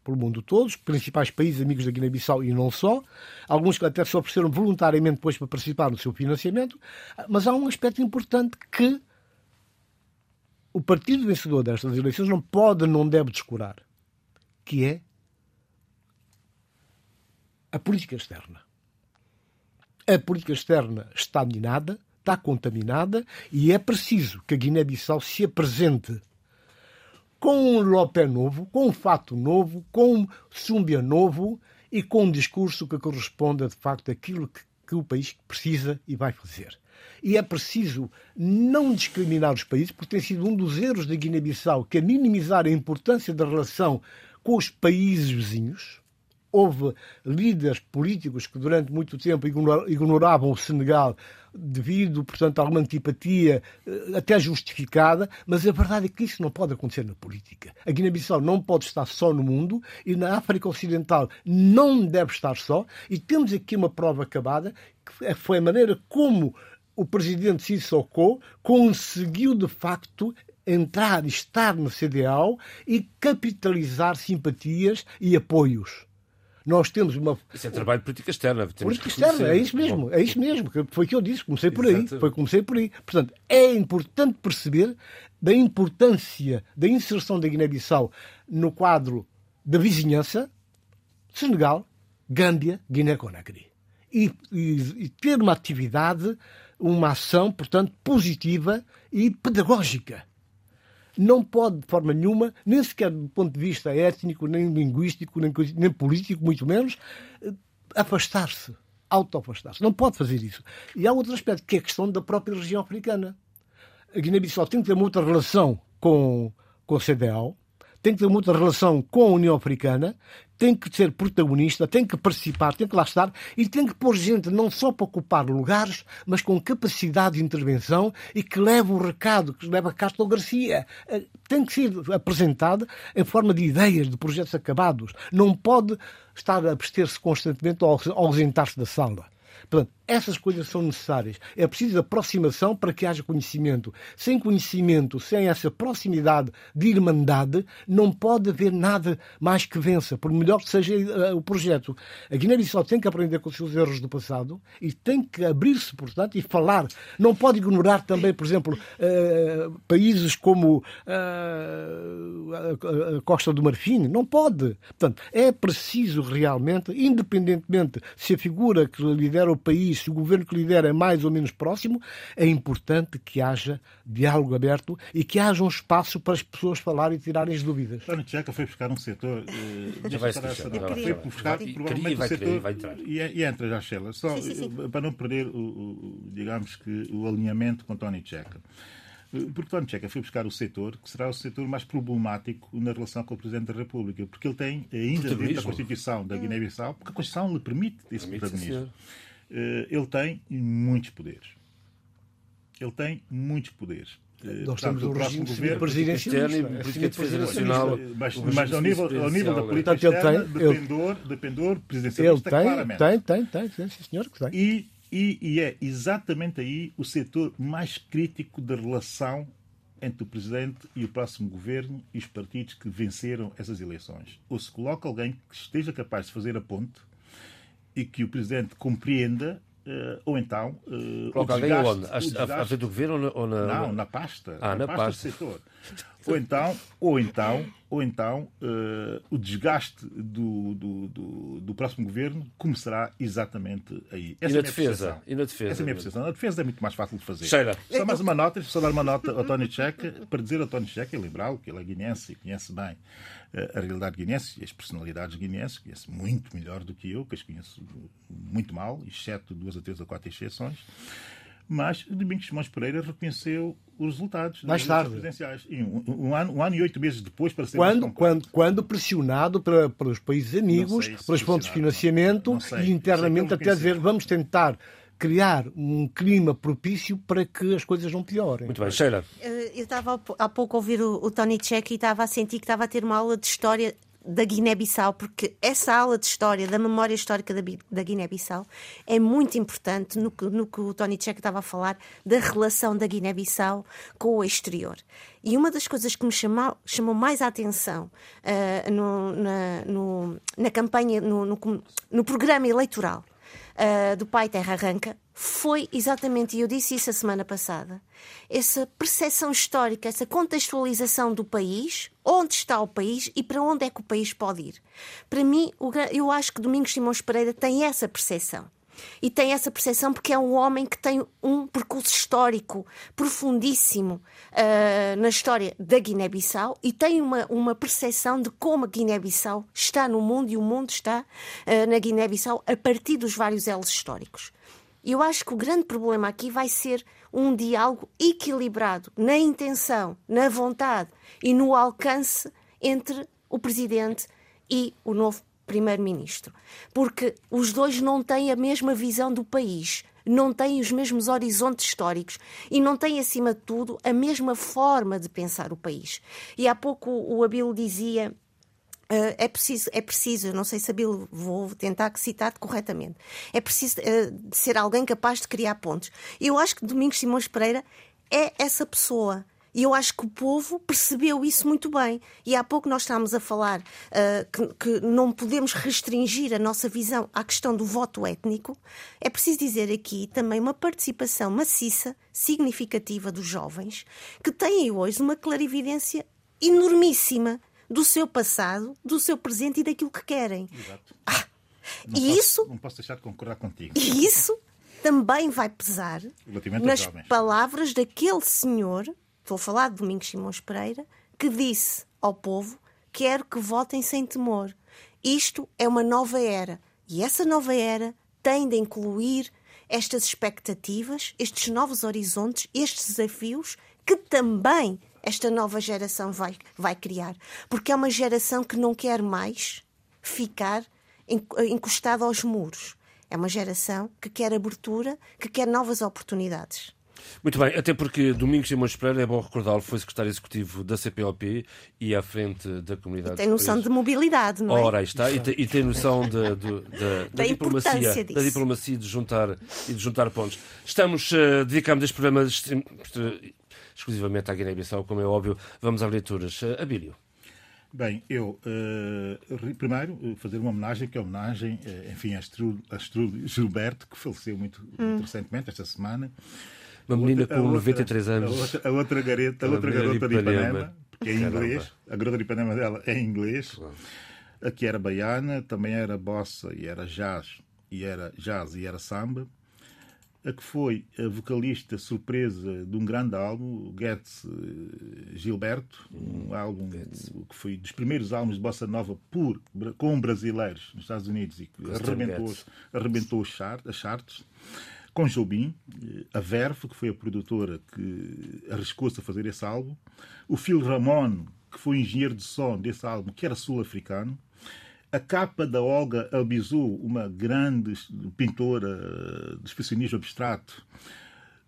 pelo mundo todo, os principais países amigos da Guiné-Bissau e não só, alguns que até se ofereceram voluntariamente depois para participar no seu financiamento, mas há um aspecto importante que o partido vencedor destas eleições não pode, não deve descurar, que é a política externa. A política externa está minada, está contaminada e é preciso que a Guiné-Bissau se apresente com um Lopé novo, com um fato novo, com um Súmbia novo e com um discurso que corresponda de facto àquilo que, que o país precisa e vai fazer. E é preciso não discriminar os países, porque tem sido um dos erros da Guiné-Bissau, que é minimizar a importância da relação com os países vizinhos, houve líderes políticos que durante muito tempo ignoravam o Senegal devido, portanto, a alguma antipatia eh, até justificada, mas a verdade é que isso não pode acontecer na política. A Guiné-Bissau não pode estar só no mundo e na África Ocidental não deve estar só. E temos aqui uma prova acabada, que foi a maneira como o presidente Sissoko conseguiu, de facto, entrar e estar na CDAO e capitalizar simpatias e apoios. Nós temos uma. Isso é trabalho de política externa. Política externa, é isso mesmo, é isso mesmo. Foi o que eu disse, comecei por aí. Foi comecei por aí. Portanto, é importante perceber da importância da inserção da Guiné-Bissau no quadro da vizinhança, Senegal, Gâmbia, Guiné-Conakry. E, e, e ter uma atividade, uma ação, portanto, positiva e pedagógica não pode, de forma nenhuma, nem sequer do ponto de vista étnico, nem linguístico, nem, nem político, muito menos, eh, afastar-se, auto-afastar-se. Não pode fazer isso. E há outro aspecto, que é a questão da própria região africana. A Guiné-Bissau tem que ter uma outra relação com, com a CDAO, tem que ter muita relação com a União Africana, tem que ser protagonista, tem que participar, tem que lá estar e tem que pôr gente não só para ocupar lugares, mas com capacidade de intervenção e que leve o recado, que leva a Castro Garcia. Eh, tem que ser apresentada em forma de ideias, de projetos acabados. Não pode estar a abster-se constantemente ou ausentar-se da sala. Portanto, essas coisas são necessárias. É preciso aproximação para que haja conhecimento. Sem conhecimento, sem essa proximidade de irmandade, não pode haver nada mais que vença, por melhor que seja uh, o projeto. A Guiné-Bissau tem que aprender com os seus erros do passado e tem que abrir-se, portanto, e falar. Não pode ignorar também, por exemplo, uh, países como uh, a Costa do Marfim. Não pode. Portanto, é preciso realmente, independentemente se a figura que lidera o país se o governo que lidera é mais ou menos próximo, é importante que haja diálogo aberto e que haja um espaço para as pessoas falarem e tirarem as dúvidas. António Tcheca foi buscar um setor. Uh, já vai se Foi buscar provavelmente vai, um setor. Vai entrar. E, e entra já, Sheila. Só sim, sim, sim. Eh, para não perder, o, o, digamos que, o alinhamento com António Tcheca. Eh, porque António Tcheca foi buscar o setor que será o setor mais problemático na relação com o Presidente da República, porque ele tem ainda dentro da Constituição da Guiné-Bissau, porque a Constituição lhe permite esse protagonismo. Eh, ele tem muitos poderes. Ele tem muitos poderes. nós temos um regime governo, presidencialista. Externa e política de defesa nacional. Mas, mas ao, nível, ao nível da política Portanto, externa, tem, dependor, ele, dependor presidencialista ele tem, claramente. Tem, tem, tem, tem, sim, senhor, que tem. E, e, e é exatamente aí o setor mais crítico da relação entre o Presidente e o próximo governo e os partidos que venceram essas eleições. Ou se coloca alguém que esteja capaz de fazer a ponte e que o Presidente compreenda Uh, ou então. Uh, Coloca alguém onde? À frente do governo ou na. Não, na pasta. Ah, na, na pasta. pasta. do setor. Ou então, ou então, ou então uh, o desgaste do, do, do, do, próximo governo começará exatamente aí. Essa e, na é defesa? e na defesa? Essa é a minha percepção. A defesa é muito mais fácil de fazer. Cheira. Só mais uma nota, só dar uma nota ao Tony Checa, para dizer ao Tony Checa, e lembrá-lo que ele é guinense e conhece bem a realidade guinense e as personalidades guinenses, conhece muito melhor do que eu, que as conheço muito mal, exceto duas ou três ou quatro exceções. Mas Domingos Simões Pereira reconheceu os resultados mais tarde presidenciais. E um, um, ano, um ano e oito meses depois, para ser quando, quando, quando pressionado para, para os países amigos, pelas fontes de financiamento não, não sei, e internamente até dizer vamos tentar criar um clima propício para que as coisas não piorem. Muito bem, Sheila. Eh, eu estava há pouco a ouvir o, o Tony Check e estava a sentir que estava a ter uma aula de história da Guiné-Bissau, porque essa aula de história, da memória histórica da, da Guiné-Bissau, é muito importante no que, no que o Tony Check estava a falar da relação da Guiné-Bissau com o exterior. E uma das coisas que me chamou, chamou mais a atenção uh, no, na, no, na campanha, no, no, no programa eleitoral uh, do Pai Terra Arranca foi exatamente, e eu disse isso a semana passada, essa percepção histórica, essa contextualização do país, onde está o país e para onde é que o país pode ir. Para mim, eu acho que Domingos Simões Pereira tem essa percepção. E tem essa percepção porque é um homem que tem um percurso histórico profundíssimo uh, na história da Guiné-Bissau e tem uma, uma percepção de como a Guiné-Bissau está no mundo e o mundo está uh, na Guiné-Bissau a partir dos vários elos históricos. Eu acho que o grande problema aqui vai ser um diálogo equilibrado na intenção, na vontade e no alcance entre o presidente e o novo primeiro-ministro. Porque os dois não têm a mesma visão do país, não têm os mesmos horizontes históricos e não têm, acima de tudo, a mesma forma de pensar o país. E há pouco o Abilo dizia. Uh, é preciso, é preciso, não sei se Abilo, vou tentar citar-te corretamente, é preciso uh, ser alguém capaz de criar pontos. Eu acho que Domingos Simões Pereira é essa pessoa e eu acho que o povo percebeu isso muito bem. E há pouco nós estávamos a falar uh, que, que, não podemos restringir a nossa visão à questão do voto étnico. É preciso dizer aqui também uma participação maciça, significativa dos jovens, que têm hoje uma clarividência enormíssima do seu passado, do seu presente e daquilo que querem. Exato. Ah, e posso, isso. Não posso deixar de concordar contigo. E isso também vai pesar nas palavras daquele senhor Estou a falar de Domingos Simões Pereira, que disse ao povo: quero que votem sem temor. Isto é uma nova era. E essa nova era tem de incluir estas expectativas, estes novos horizontes, estes desafios que também esta nova geração vai, vai criar. Porque é uma geração que não quer mais ficar encostada aos muros. É uma geração que quer abertura, que quer novas oportunidades. Muito bem, até porque Domingos Simões Pereira, é bom recordá-lo, foi secretário executivo da CPLP e à frente da comunidade. E tem noção de mobilidade, não é? Ora, aí está, e tem, e tem noção de, de, de, da, diplomacia, da diplomacia de juntar e de juntar pontos. Estamos, uh, dedicamos este programa exclusivamente à Guiné-Bissau, como é óbvio. Vamos às leituras. Uh, Abílio. Bem, eu uh, primeiro fazer uma homenagem, que é homenagem, uh, enfim, a Astrud, Gilberto, que faleceu muito, hum. muito recentemente, esta semana. Uma menina outra, com outra, 93 anos. A outra, a outra, gareta, a outra garota de Ipanema, que é em inglês. A garota de Ipanema dela é em inglês. A que era baiana, também era bossa e era jazz, e era jazz e era samba. A que foi a vocalista surpresa de um grande álbum, Getz eh, Gilberto, um álbum que foi dos primeiros álbuns de bossa nova por, com brasileiros nos Estados Unidos e que arrebentou, arrebentou as charts com Jobim, eh, a Verve, que foi a produtora que arriscou-se a fazer esse álbum, o Phil Ramon, que foi engenheiro de som desse álbum, que era sul-africano, a capa da Olga Albizou, uma grande pintora de expressionismo abstrato,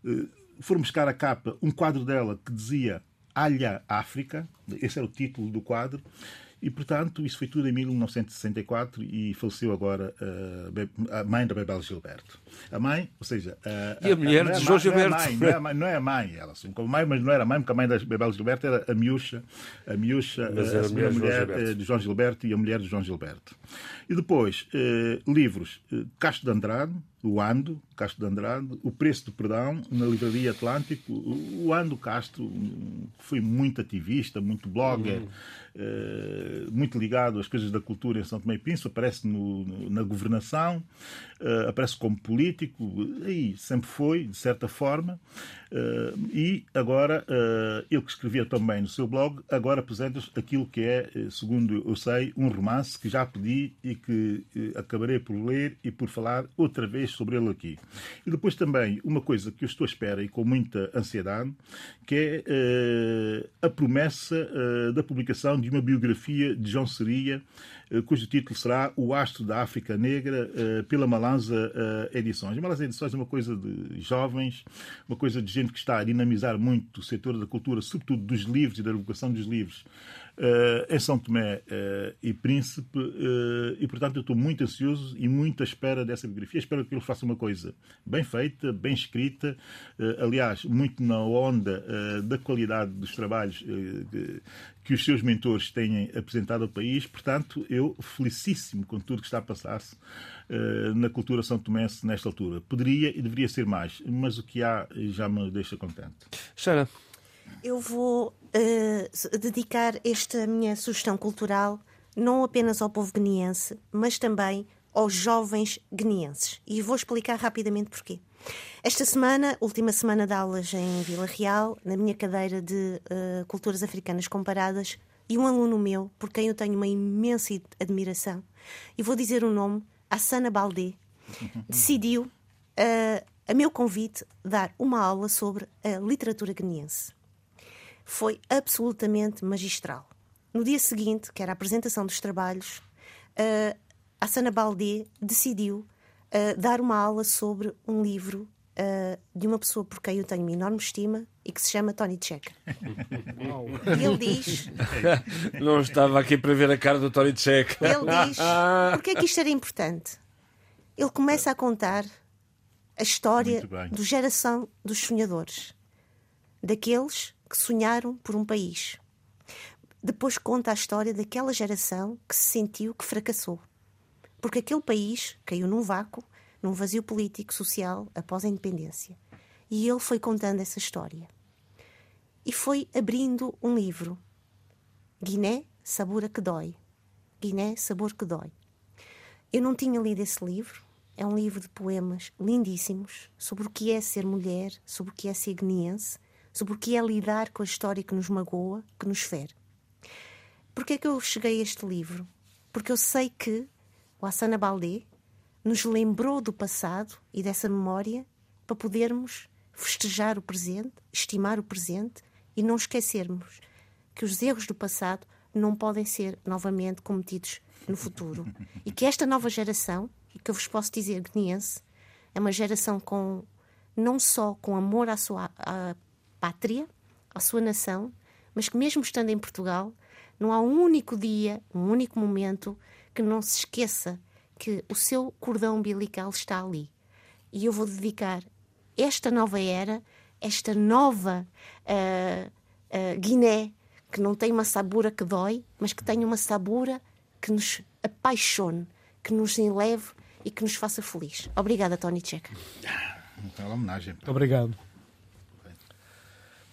eh, foram buscar a capa um quadro dela que dizia Alha África, esse era o título do quadro, e, portanto, isso foi tudo em 1964 e faleceu agora uh, a mãe da Bebel Gilberto. A mãe, ou seja... Uh, e a, a mulher a, de João Gilberto. Não é, mãe, não, é mãe, não é a mãe, ela assume como mãe, mas não era a mãe, porque a mãe da Bebel Gilberto era a miúcha, a miúcha, mas a, a mulher, mulher de João Gilberto e a mulher de João Gilberto. E depois, uh, livros, Castro de Andrade, o Ando, Castro de Andrade, O Preço do Perdão, na Livraria Atlântico. O Ando Castro foi muito ativista, muito blogger, uhum. uh, muito ligado às coisas da cultura em São Tomé e Príncipe, aparece no, no, na governação, uh, aparece como político, aí sempre foi, de certa forma. Uh, e agora, ele que escrevia também no seu blog, agora apresenta aquilo que é, segundo eu sei, um romance que já pedi e que acabarei por ler e por falar outra vez sobre ele aqui. E depois também uma coisa que eu estou à espera e com muita ansiedade, que é uh, a promessa uh, da publicação de uma biografia de João Seria, uh, cujo título será O Astro da África Negra, pela Malanza Edições. Malanza Edições é uma coisa de jovens, uma coisa de gente que está a dinamizar muito o setor da cultura, sobretudo dos livros e da divulgação dos livros uh, em São Tomé uh, e Príncipe, uh, e portanto eu estou muito ansioso e muito à espera dessa biografia. Espero que eles façam uma coisa bem feita, bem escrita, aliás, muito na onda da qualidade dos trabalhos que os seus mentores têm apresentado ao país. Portanto, eu felicíssimo com tudo que está a passar-se na cultura são tomense nesta altura. Poderia e deveria ser mais, mas o que há já me deixa contente. Sara. Eu vou uh, dedicar esta minha sugestão cultural não apenas ao povo guineense, mas também aos jovens guineenses. E vou explicar rapidamente porquê. Esta semana, última semana de aulas em Vila Real, na minha cadeira de uh, Culturas Africanas Comparadas, e um aluno meu, por quem eu tenho uma imensa admiração, e vou dizer o nome, Assana Baldé, decidiu, uh, a meu convite, dar uma aula sobre a literatura guineense foi absolutamente magistral. No dia seguinte, que era a apresentação dos trabalhos, uh, a Sana Baldé decidiu uh, dar uma aula sobre um livro uh, de uma pessoa por quem eu tenho uma enorme estima e que se chama Tony Checa. e ele diz. Não estava aqui para ver a cara do Tony Checa. Ele diz. Porque é que isto era importante? Ele começa a contar a história da geração dos sonhadores, daqueles que sonharam por um país. Depois conta a história daquela geração que se sentiu que fracassou. Porque aquele país caiu num vácuo, num vazio político, social, após a independência. E ele foi contando essa história. E foi abrindo um livro. Guiné, sabor que dói. Guiné, sabor que dói. Eu não tinha lido esse livro. É um livro de poemas lindíssimos sobre o que é ser mulher, sobre o que é ser guineense sobre o que é lidar com a história que nos magoa, que nos fere. Porquê é que eu cheguei a este livro? Porque eu sei que o Assana Baldé nos lembrou do passado e dessa memória para podermos festejar o presente, estimar o presente e não esquecermos que os erros do passado não podem ser novamente cometidos no futuro. E que esta nova geração, e que eu vos posso dizer guineense, é uma geração com não só com amor à sua à pátria, à sua nação, mas que, mesmo estando em Portugal, não há um único dia, um único momento que não se esqueça que o seu cordão umbilical está ali. E eu vou dedicar esta nova era, esta nova uh, uh, Guiné, que não tem uma sabura que dói, mas que tem uma sabura que nos apaixone, que nos eleve e que nos faça feliz. Obrigada, Tony Checa. Uma homenagem. Obrigado.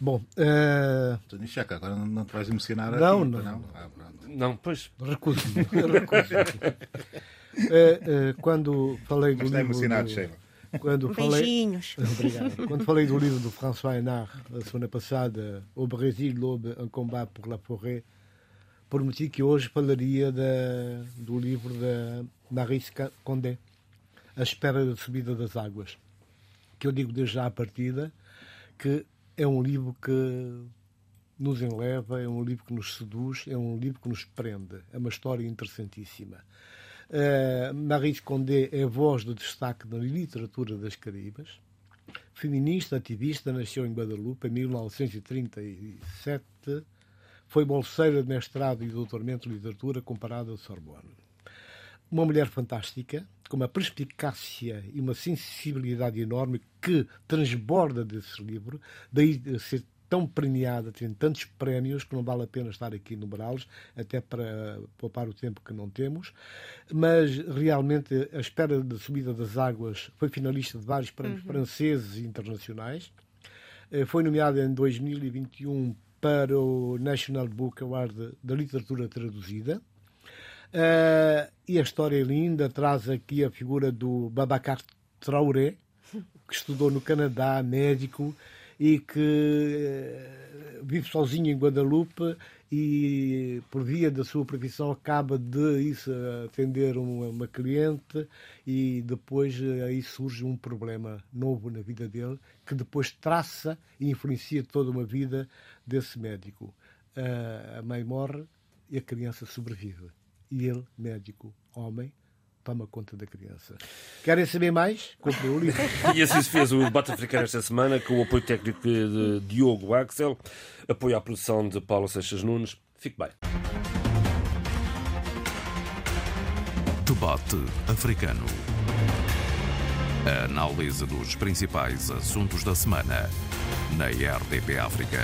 Bom, uh... Tony Checa, agora não, não te vais emocionar não, aqui, não. Não, ah, não pois. Recuso-me. Recuso uh, uh, quando falei do está livro. emocionado, do... Sheila. Quando falei... Beijinhos. Obrigado. Quando falei do livro do François Hénard, a semana passada, O Brasil, l'Aube, un combat pour la forêt, prometi que hoje falaria da, do livro da Marie Condé, A Espera da Subida das Águas. Que eu digo desde já à partida que é um livro que nos enleva, é um livro que nos seduz, é um livro que nos prende. É uma história interessantíssima. Uh, Marie Condé é voz de destaque na literatura das Caraíbas. feminista, ativista, nasceu em Guadalupe em 1937. Foi bolseira de mestrado e doutoramento de literatura comparada à Sorbonne. Uma mulher fantástica, com uma perspicácia e uma sensibilidade enorme que transborda desse livro, daí ser tão premiada, tem tantos prémios que não vale a pena estar aqui numerá-los, até para poupar o tempo que não temos. Mas realmente a espera da subida das águas foi finalista de vários prémios uhum. franceses e internacionais. Eh, foi nomeada em 2021 para o National Book Award da Literatura Traduzida. Uh, e a história é linda, traz aqui a figura do Babacar Traoré, que estudou no Canadá, médico, e que eh, vive sozinho em Guadalupe e por via da sua profissão acaba de isso, atender uma, uma, cliente e depois eh, aí surge um problema novo na vida dele que depois traça e influencia toda uma vida desse médico. A mãe morre e a criança sobrevive. E ele, médico, homem, toma conta da criança. Querem saber mais? Comprei o livro. e assim se fez o debate africano esta semana, com o apoio técnico de Diogo Axel, apoio à produção de Paulo Seixas Nunes. Fique bem. Debate africano. A análise dos principais assuntos da semana na RDP África.